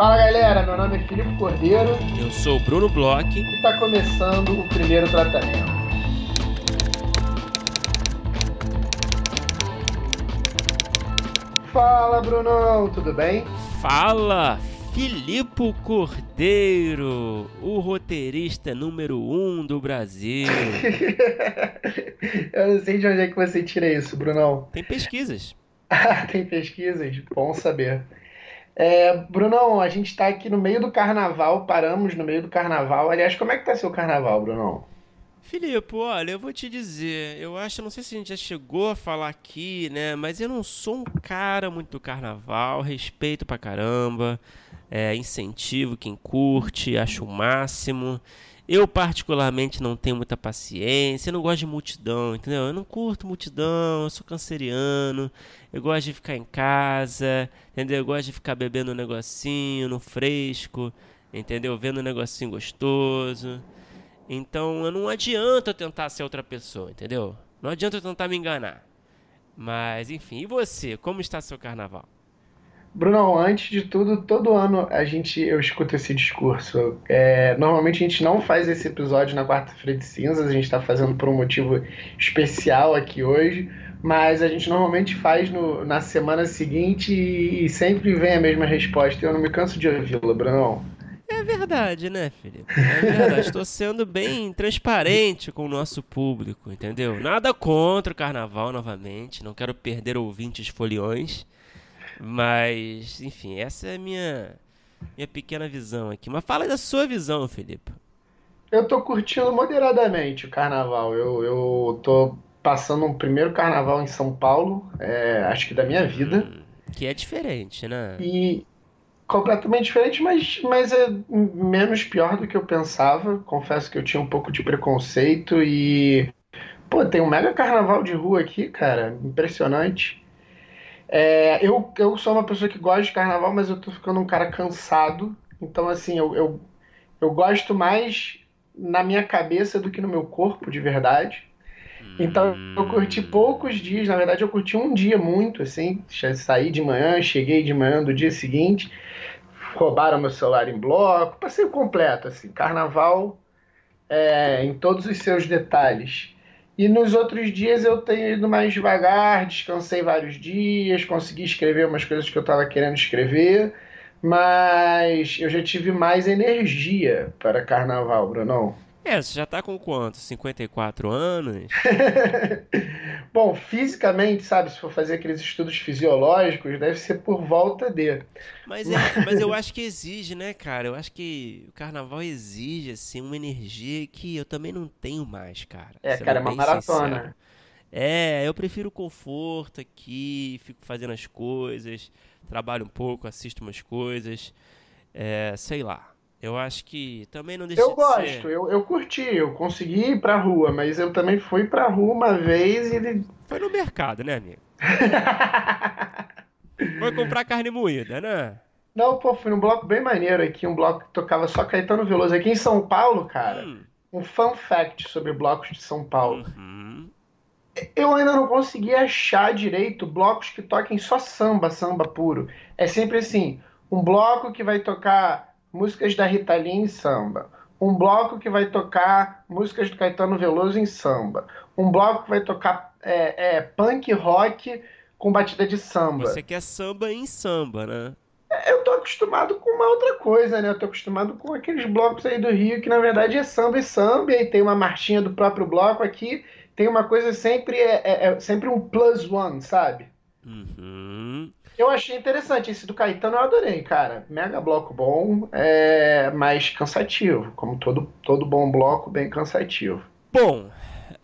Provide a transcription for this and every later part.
Fala galera, meu nome é Filipe Cordeiro. Eu sou o Bruno Bloch. E está começando o primeiro tratamento. Fala Brunão, tudo bem? Fala, Filipe Cordeiro, o roteirista número um do Brasil. Eu não sei de onde é que você tira isso, Brunão. Tem pesquisas. Tem pesquisas? Bom saber. É, Brunão, a gente está aqui no meio do carnaval, paramos no meio do carnaval. Aliás, como é que tá seu carnaval, Brunão? Filipe, olha, eu vou te dizer, eu acho, não sei se a gente já chegou a falar aqui, né, mas eu não sou um cara muito do carnaval, respeito pra caramba, é, incentivo quem curte, acho o máximo. Eu, particularmente, não tenho muita paciência, eu não gosto de multidão, entendeu? Eu não curto multidão, eu sou canceriano, eu gosto de ficar em casa, entendeu? Eu gosto de ficar bebendo um negocinho no fresco, entendeu? Vendo um negocinho gostoso. Então, eu não adianta eu tentar ser outra pessoa, entendeu? Não adianta eu tentar me enganar. Mas, enfim, e você? Como está seu carnaval? Bruno, antes de tudo, todo ano a gente eu escuto esse discurso. É, normalmente a gente não faz esse episódio na quarta-feira de cinzas, a gente está fazendo por um motivo especial aqui hoje, mas a gente normalmente faz no, na semana seguinte e, e sempre vem a mesma resposta. Eu não me canso de ouvi-la, Bruno. É verdade, né, Felipe? É verdade. Estou sendo bem transparente com o nosso público, entendeu? Nada contra o carnaval novamente. Não quero perder ouvintes foliões. Mas, enfim, essa é a minha, minha pequena visão aqui. Mas fala da sua visão, Felipe. Eu tô curtindo moderadamente o carnaval. Eu, eu tô passando um primeiro carnaval em São Paulo, é, acho que da minha vida. Hum, que é diferente, né? E completamente diferente, mas, mas é menos pior do que eu pensava. Confesso que eu tinha um pouco de preconceito e. Pô, tem um mega carnaval de rua aqui, cara. Impressionante. É, eu, eu sou uma pessoa que gosta de carnaval, mas eu tô ficando um cara cansado. Então, assim, eu, eu, eu gosto mais na minha cabeça do que no meu corpo, de verdade. Então, eu curti poucos dias. Na verdade, eu curti um dia muito, assim. Saí de manhã, cheguei de manhã do dia seguinte. Roubaram meu celular em bloco. Passei completo, assim. Carnaval é, em todos os seus detalhes. E nos outros dias eu tenho ido mais devagar, descansei vários dias, consegui escrever umas coisas que eu estava querendo escrever, mas eu já tive mais energia para carnaval, Brunão. É, você já tá com quanto? 54 anos? Bom, fisicamente, sabe, se for fazer aqueles estudos fisiológicos, deve ser por volta de. Mas, é, mas eu acho que exige, né, cara? Eu acho que o carnaval exige, assim, uma energia que eu também não tenho mais, cara. É, cara, é uma maratona. Sincero. É, eu prefiro o conforto aqui, fico fazendo as coisas, trabalho um pouco, assisto umas coisas, é, sei lá. Eu acho que também não deixa eu de gosto, ser. Eu, eu curti, eu consegui ir pra rua, mas eu também fui pra rua uma vez e ele. Foi no mercado, né, amigo? Foi comprar carne moída, né? Não, pô, fui num bloco bem maneiro aqui, um bloco que tocava só Caetano Veloso. Aqui em São Paulo, cara, hum. um fun fact sobre blocos de São Paulo. Uhum. Eu ainda não consegui achar direito blocos que toquem só samba, samba puro. É sempre assim, um bloco que vai tocar músicas da Rita Lee em samba. Um bloco que vai tocar músicas do Caetano Veloso em samba. Um bloco que vai tocar é, é, punk rock com batida de samba. Você quer samba em samba, né? É, eu tô acostumado com uma outra coisa, né? Eu tô acostumado com aqueles blocos aí do Rio que na verdade é samba e samba, e aí tem uma marchinha do próprio bloco aqui, tem uma coisa sempre, é, é, é sempre um plus one, sabe? Uhum. Eu achei interessante. Esse do Caetano eu adorei, cara. Mega bloco bom, é, mas cansativo. Como todo, todo bom bloco, bem cansativo. Bom,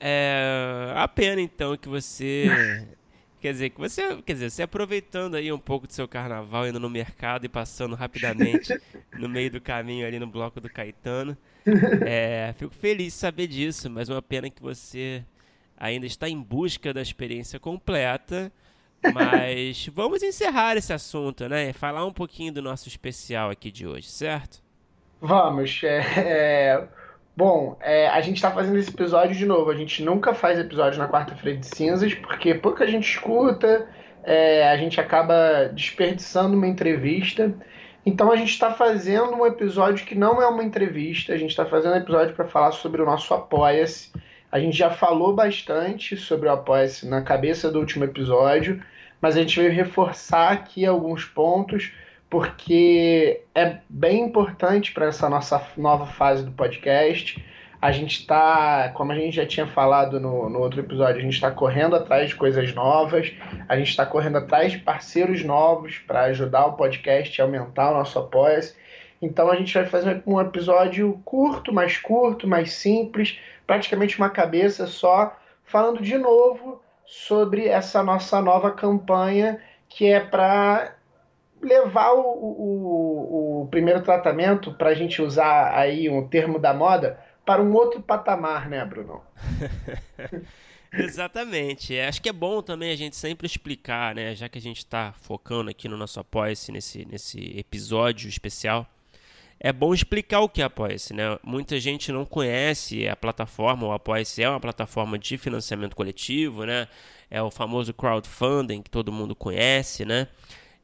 é a pena então que você. quer dizer, que você. Quer dizer, você aproveitando aí um pouco do seu carnaval, indo no mercado e passando rapidamente no meio do caminho ali no bloco do Caetano. É, fico feliz de saber disso, mas uma pena que você ainda está em busca da experiência completa mas vamos encerrar esse assunto, né? Falar um pouquinho do nosso especial aqui de hoje, certo? Vamos. É, é... Bom, é, a gente está fazendo esse episódio de novo. A gente nunca faz episódio na quarta-feira de cinzas, porque pouca gente escuta, é, a gente acaba desperdiçando uma entrevista. Então a gente está fazendo um episódio que não é uma entrevista, a gente está fazendo um episódio para falar sobre o nosso Apoia-se. A gente já falou bastante sobre o Apoia-se na cabeça do último episódio, mas a gente veio reforçar aqui alguns pontos, porque é bem importante para essa nossa nova fase do podcast a gente está, como a gente já tinha falado no, no outro episódio, a gente está correndo atrás de coisas novas, a gente está correndo atrás de parceiros novos para ajudar o podcast a aumentar o nosso apoio. Então a gente vai fazer um episódio curto, mais curto, mais simples, praticamente uma cabeça só, falando de novo sobre essa nossa nova campanha que é para levar o, o, o primeiro tratamento, para a gente usar aí um termo da moda, para um outro patamar, né, Bruno? Exatamente. É, acho que é bom também a gente sempre explicar, né? Já que a gente está focando aqui no nosso Apoia-se, nesse, nesse episódio especial, é bom explicar o que é Apoia-se, né? Muita gente não conhece a plataforma, o Apoia-se é uma plataforma de financiamento coletivo, né? É o famoso crowdfunding que todo mundo conhece, né?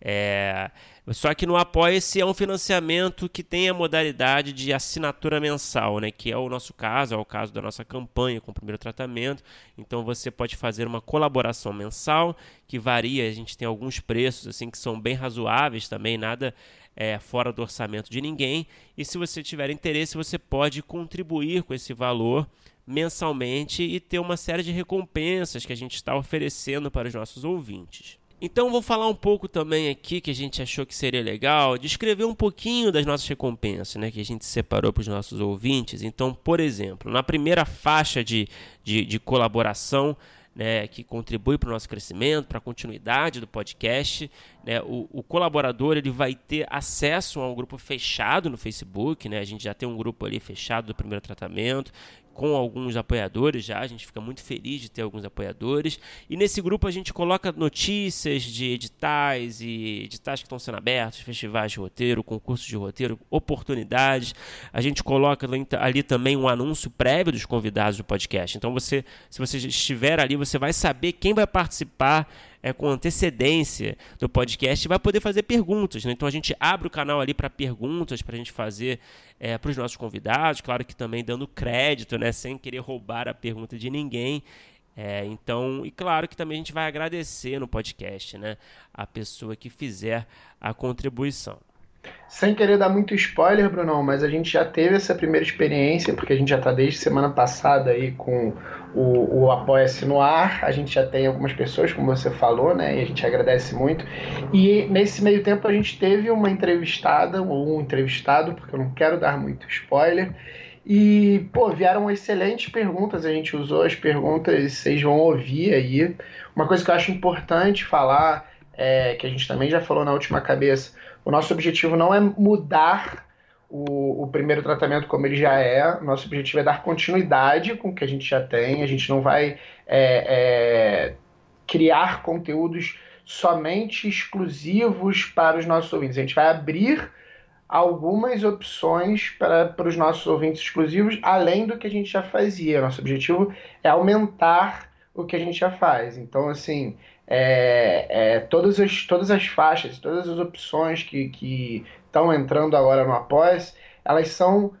É, só que no Apoia-se é um financiamento que tem a modalidade de assinatura mensal, né? Que é o nosso caso, é o caso da nossa campanha com o primeiro tratamento. Então você pode fazer uma colaboração mensal que varia. A gente tem alguns preços assim que são bem razoáveis também, nada é, fora do orçamento de ninguém. E se você tiver interesse, você pode contribuir com esse valor mensalmente e ter uma série de recompensas que a gente está oferecendo para os nossos ouvintes. Então vou falar um pouco também aqui que a gente achou que seria legal, descrever um pouquinho das nossas recompensas, né, que a gente separou para os nossos ouvintes. Então, por exemplo, na primeira faixa de, de, de colaboração, né, que contribui para o nosso crescimento, para a continuidade do podcast. Né, o, o, colaborador ele vai ter acesso a um grupo fechado no Facebook. Né, a gente já tem um grupo ali fechado do primeiro tratamento, com alguns apoiadores já, a gente fica muito feliz de ter alguns apoiadores. E nesse grupo a gente coloca notícias de editais e editais que estão sendo abertos, festivais de roteiro, concursos de roteiro, oportunidades. A gente coloca ali também um anúncio prévio dos convidados do podcast. Então você, se você estiver ali, você vai saber quem vai participar é, com antecedência do podcast vai poder fazer perguntas. Né? Então a gente abre o canal ali para perguntas para a gente fazer é, para os nossos convidados, claro que também dando crédito, né? sem querer roubar a pergunta de ninguém. É, então, e claro que também a gente vai agradecer no podcast, né, a pessoa que fizer a contribuição. Sem querer dar muito spoiler, Bruno, mas a gente já teve essa primeira experiência, porque a gente já está desde semana passada aí com o, o Apoia-se no ar. A gente já tem algumas pessoas, como você falou, né? E a gente agradece muito. E nesse meio tempo a gente teve uma entrevistada, ou um entrevistado, porque eu não quero dar muito spoiler. E, pô, vieram excelentes perguntas. A gente usou as perguntas, vocês vão ouvir aí. Uma coisa que eu acho importante falar, é, que a gente também já falou na última cabeça o nosso objetivo não é mudar o, o, primeiro tratamento como ele já é. Nosso objetivo é dar continuidade com o que a gente já tem. A gente não vai é, é, criar conteúdos somente exclusivos para os nossos ouvintes. A gente vai abrir algumas opções para, para os nossos ouvintes exclusivos, além do que a gente já fazia. Nosso objetivo é aumentar o que a gente já faz. Então, assim, é, é, todas, as, todas as faixas, todas as opções que estão entrando agora no Após, elas são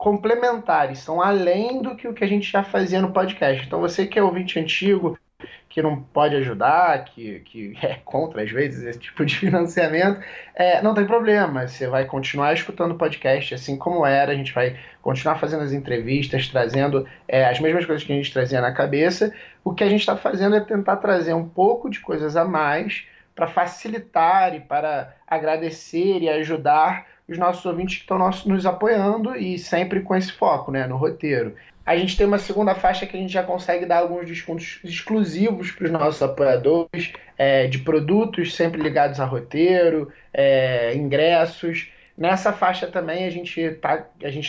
complementares, são além do que o que a gente já fazia no podcast. Então você que é ouvinte antigo, que não pode ajudar, que, que é contra às vezes esse tipo de financiamento, é, não tem problema. Você vai continuar escutando o podcast assim como era, a gente vai continuar fazendo as entrevistas, trazendo é, as mesmas coisas que a gente trazia na cabeça. O que a gente está fazendo é tentar trazer um pouco de coisas a mais para facilitar e para agradecer e ajudar os nossos ouvintes que estão nos apoiando e sempre com esse foco né, no roteiro. A gente tem uma segunda faixa que a gente já consegue dar alguns descontos exclusivos para os nossos apoiadores, é, de produtos sempre ligados a roteiro, é, ingressos. Nessa faixa também a gente está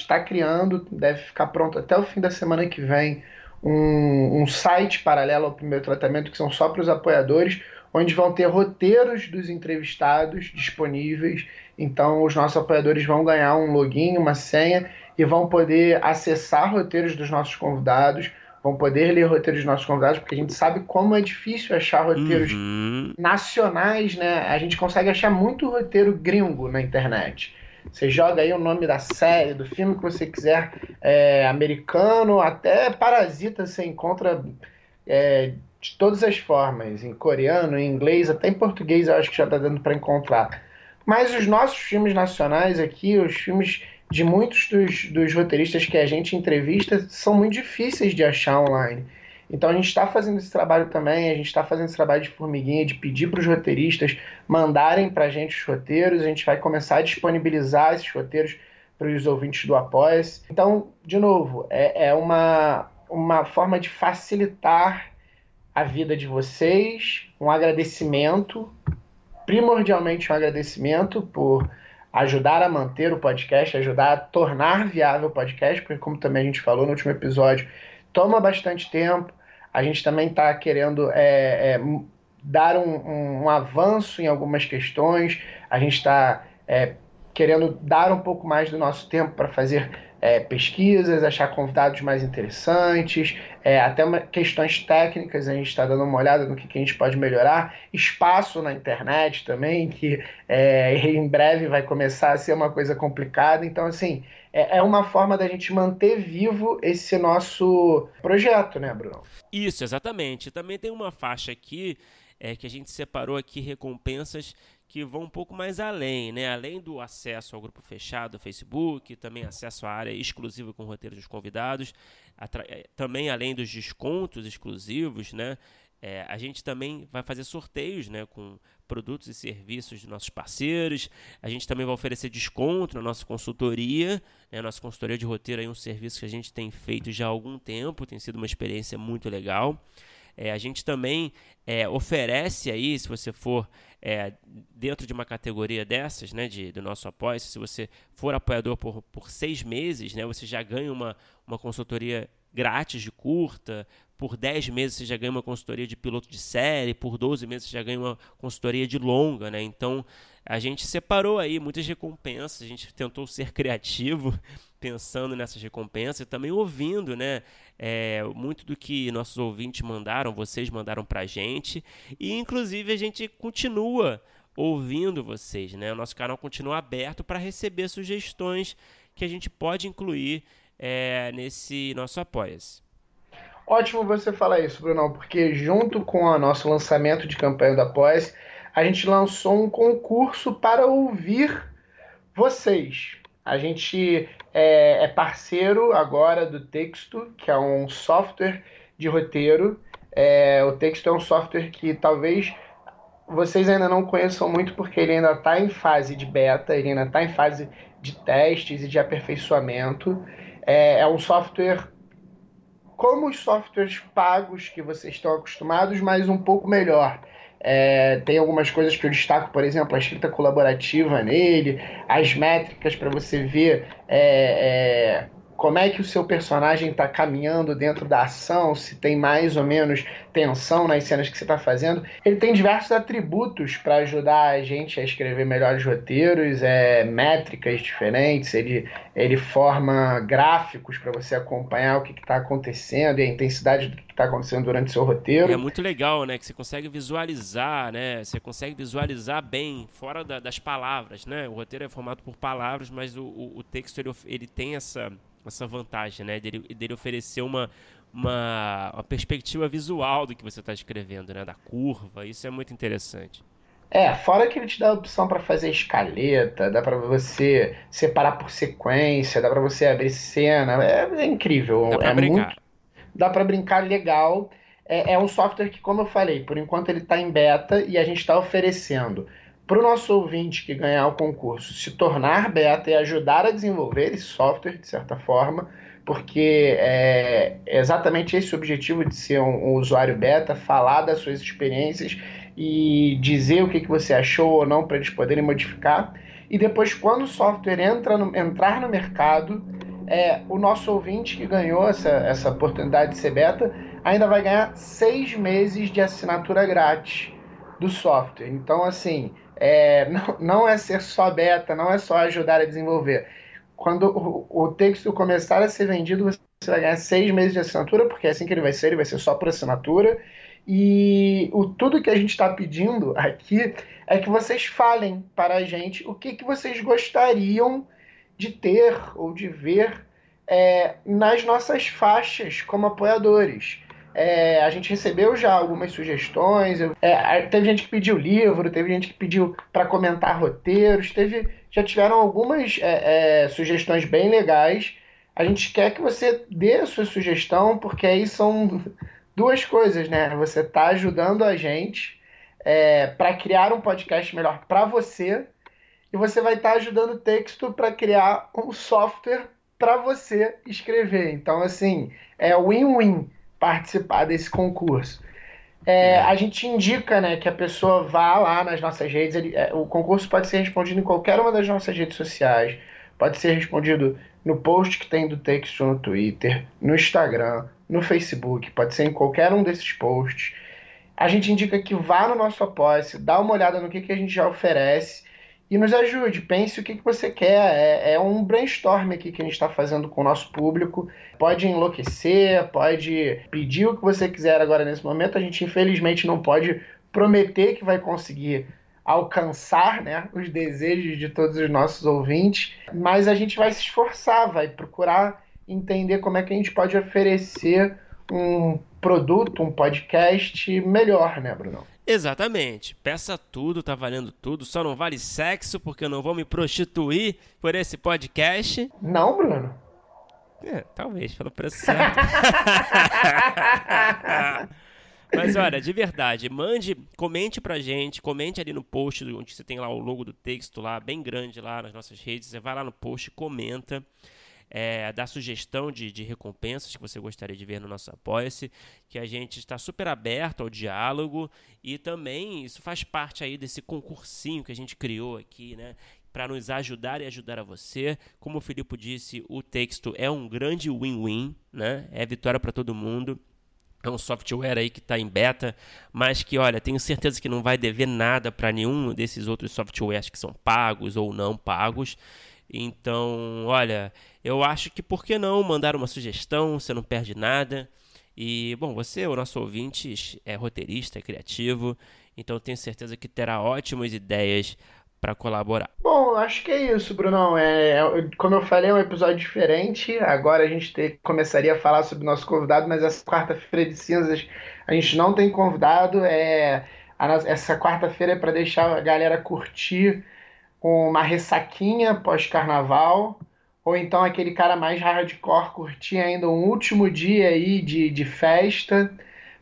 tá criando, deve ficar pronto até o fim da semana que vem, um, um site paralelo ao primeiro tratamento, que são só para os apoiadores, onde vão ter roteiros dos entrevistados disponíveis. Então, os nossos apoiadores vão ganhar um login, uma senha e vão poder acessar roteiros dos nossos convidados, vão poder ler roteiros dos nossos convidados, porque a gente sabe como é difícil achar roteiros uhum. nacionais, né? A gente consegue achar muito roteiro gringo na internet. Você joga aí o nome da série, do filme que você quiser, é, americano, até Parasita você encontra é, de todas as formas, em coreano, em inglês, até em português eu acho que já está dando para encontrar. Mas os nossos filmes nacionais aqui, os filmes de muitos dos, dos roteiristas que a gente entrevista, são muito difíceis de achar online. Então a gente está fazendo esse trabalho também, a gente está fazendo esse trabalho de formiguinha, de pedir para os roteiristas mandarem para a gente os roteiros, a gente vai começar a disponibilizar esses roteiros para os ouvintes do apoia -se. Então, de novo, é, é uma, uma forma de facilitar a vida de vocês, um agradecimento, primordialmente um agradecimento por ajudar a manter o podcast, ajudar a tornar viável o podcast, porque como também a gente falou no último episódio, toma bastante tempo. A gente também está querendo é, é, dar um, um, um, avanço em algumas questões. A gente está é, querendo dar um pouco mais do nosso tempo para fazer é, pesquisas, achar convidados mais interessantes, é, até uma, questões técnicas, a gente está dando uma olhada no que, que, a gente pode melhorar, espaço na internet também, que é, em breve vai começar a ser uma coisa complicada, então assim, é, é uma forma da gente manter vivo esse nosso projeto, né, Bruno? Isso, exatamente. Também tem uma faixa aqui é, que a gente separou aqui recompensas que vão um pouco mais além, né? Além do acesso ao grupo fechado do Facebook, também acesso à área exclusiva com roteiros dos convidados, eh, também além dos descontos exclusivos, né? É, a gente também vai fazer sorteios né, com produtos e serviços de nossos parceiros. A gente também vai oferecer desconto na nossa consultoria. Né, nossa consultoria de roteiro é um serviço que a gente tem feito já há algum tempo, tem sido uma experiência muito legal. É, a gente também é, oferece aí, se você for é, dentro de uma categoria dessas, né, de, do nosso apoio, se você for apoiador por, por seis meses, né, você já ganha uma, uma consultoria grátis de curta, por 10 meses você já ganha uma consultoria de piloto de série, por 12 meses você já ganha uma consultoria de longa, né? Então a gente separou aí muitas recompensas, a gente tentou ser criativo pensando nessas recompensas e também ouvindo, né? É, muito do que nossos ouvintes mandaram, vocês mandaram pra gente. E inclusive a gente continua ouvindo vocês, né? O nosso canal continua aberto para receber sugestões que a gente pode incluir é, nesse nosso Apoia-se. Ótimo você falar isso, Bruno, porque junto com o nosso lançamento de campanha da Apoia-se, a gente lançou um concurso para ouvir vocês. A gente é, é parceiro agora do Texto, que é um software de roteiro. É, o Texto é um software que talvez vocês ainda não conheçam muito porque ele ainda está em fase de beta, ele ainda está em fase de testes e de aperfeiçoamento. É, é, um software como os softwares pagos que vocês estão acostumados, mas um pouco melhor. É, tem algumas coisas que eu destaco, por exemplo, a escrita colaborativa nele, as métricas para você ver é, é, como é que o seu personagem está caminhando dentro da ação, se tem mais ou menos tensão nas cenas que você está fazendo. Ele tem diversos atributos para ajudar a gente a escrever melhores roteiros, é, métricas diferentes, ele, ele forma gráficos para você acompanhar o que está acontecendo e a intensidade do que está acontecendo durante o seu roteiro. E é muito legal, né? Que você consegue visualizar, né? Você consegue visualizar bem, fora da, das palavras, né? O roteiro é formado por palavras, mas o, o, o texto ele, ele tem essa essa vantagem, né? Dele, dele oferecer uma, uma, uma perspectiva visual do que você está escrevendo, né? Da curva. Isso é muito interessante. É, fora que ele te dá a opção para fazer escaleta, dá para você separar por sequência, dá para você abrir cena, é, é incrível. Dá pra é brincar. Muito, dá para brincar legal. É, é, um software que, como eu falei, por enquanto ele está em beta e a gente está oferecendo para o nosso ouvinte que ganhar o concurso se tornar beta e ajudar a desenvolver esse software, de certa forma, porque é exatamente esse o objetivo de ser um, um usuário beta, falar das suas experiências e dizer o que, que você achou ou não para eles poderem modificar. E depois, quando o software entra no, entrar no mercado, é, o nosso ouvinte que ganhou essa, essa oportunidade de ser beta ainda vai ganhar seis meses de assinatura grátis do software. Então, assim, é, não, não é ser só beta, não é só ajudar a desenvolver. Quando o, o texto começar a ser vendido, vai ganhar seis meses de assinatura, porque é assim que ele vai ser, ele vai ser só por assinatura. E o, tudo que a gente está pedindo aqui é que vocês falem para a gente o que, que vocês gostariam de ter ou de ver é, nas nossas faixas como apoiadores. É, a gente recebeu já algumas sugestões. É, teve gente que pediu livro, teve gente que pediu para comentar roteiros, teve, já tiveram algumas é, é, sugestões bem legais. A gente quer que você dê a sua sugestão, porque aí são duas coisas, né? Você está ajudando a gente é, para criar um podcast melhor para você e você vai estar tá ajudando o texto para criar um software para você escrever. Então, assim, é win-win participar desse concurso. É, é, a gente indica né, que a pessoa vá lá nas nossas redes. Ele, é, o concurso pode ser respondido em qualquer uma das nossas redes sociais. Pode ser respondido no post que tem do texto no Twitter, no Instagram, no Facebook. Pode ser em qualquer um desses posts. A gente indica que vá no nosso apoia dá uma olhada no que, que a gente já oferece e nos ajude. Pense o que, que você quer. É, é um brainstorm aqui que a gente está fazendo com o nosso público. Pode enlouquecer, pode pedir o que você quiser agora nesse momento. A gente, infelizmente, não pode prometer que vai conseguir alcançar né, os desejos de todos os nossos ouvintes, mas a gente vai se esforçar, vai procurar entender como é que a gente pode oferecer um produto, um podcast melhor, né, Bruno? Exatamente. Peça tudo, tá valendo tudo. Só não vale sexo, porque eu não vou me prostituir por esse podcast. Não, Bruno. É, talvez, pelo preço certo. Mas olha, de verdade, mande, comente pra gente, comente ali no post onde você tem lá o logo do texto lá, bem grande lá nas nossas redes. Você vai lá no post, comenta é, dar sugestão de, de recompensas que você gostaria de ver no nosso Apoia-se, que a gente está super aberto ao diálogo e também isso faz parte aí desse concursinho que a gente criou aqui, né? Para nos ajudar e ajudar a você. Como o Filipe disse, o texto é um grande win-win, né? É vitória para todo mundo. É um software aí que está em beta, mas que, olha, tenho certeza que não vai dever nada para nenhum desses outros softwares que são pagos ou não pagos. Então, olha, eu acho que por que não mandar uma sugestão, você não perde nada. E, bom, você, o nosso ouvinte, é roteirista, é criativo, então tenho certeza que terá ótimas ideias para colaborar. Bom, acho que é isso, Brunão. É, é, como eu falei, é um episódio diferente. Agora a gente ter, começaria a falar sobre o nosso convidado, mas essa quarta-feira de cinzas a gente não tem convidado. É, a, essa quarta-feira é para deixar a galera curtir com uma ressaquinha pós-carnaval, ou então aquele cara mais hardcore curtir ainda um último dia aí de, de festa.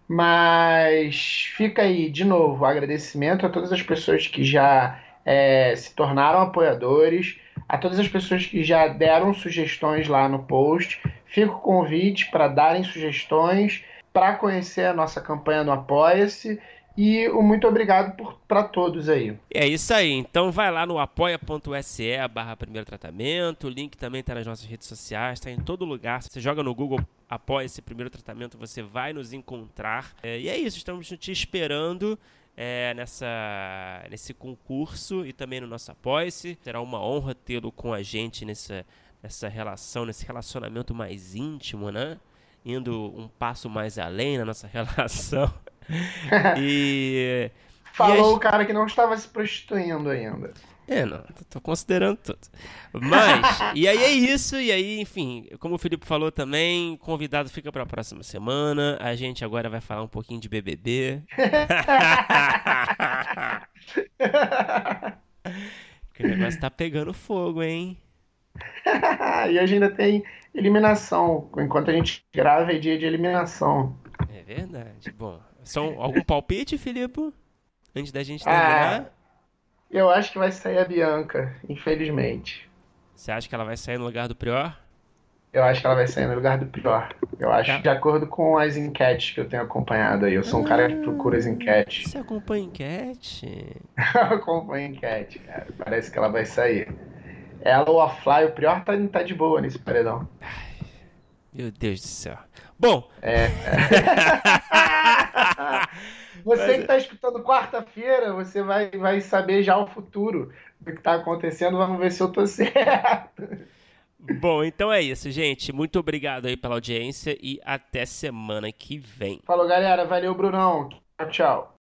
Mas fica aí, de novo, agradecimento a todas as pessoas que já é, se tornaram apoiadores, a todas as pessoas que já deram sugestões lá no post. Fica o convite para darem sugestões, para conhecer a nossa campanha no Apoia-se e o muito obrigado para todos aí. É isso aí. Então vai lá no apoia.se barra primeiro tratamento. O link também está nas nossas redes sociais, está em todo lugar. Você joga no Google apoia esse primeiro tratamento, você vai nos encontrar. É, e é isso, estamos te esperando. É, nessa, nesse concurso e também no nosso Apoia-se. Será uma honra tê-lo com a gente nessa, nessa relação, nesse relacionamento mais íntimo, né? Indo um passo mais além na nossa relação. e. Falou e o cara que não estava se prostituindo ainda. É, não, tô considerando tudo. Mas, e aí é isso, e aí, enfim, como o Felipe falou também, convidado fica para a próxima semana. A gente agora vai falar um pouquinho de BBB. que o negócio tá pegando fogo, hein? e hoje ainda tem eliminação. Enquanto a gente grava, é dia de eliminação. É verdade. Bom, são algum palpite, Filipe? Antes da gente terminar? Ah, eu acho que vai sair a Bianca, infelizmente. Você acha que ela vai sair no lugar do Prior? Eu acho que ela vai sair no lugar do Prior. Eu acho, tá. de acordo com as enquetes que eu tenho acompanhado aí. Eu sou um ah, cara que procura as enquetes. Você acompanha enquete? eu acompanho enquete, cara. Parece que ela vai sair. Ela ou a Fly, o Prior tá, tá de boa nesse paredão. Ai, meu Deus do céu. Bom. É. você que está escutando quarta-feira, você vai, vai saber já o futuro do que está acontecendo. Vamos ver se eu tô certo. Bom, então é isso, gente. Muito obrigado aí pela audiência e até semana que vem. Falou, galera. Valeu, Brunão. Tchau, tchau.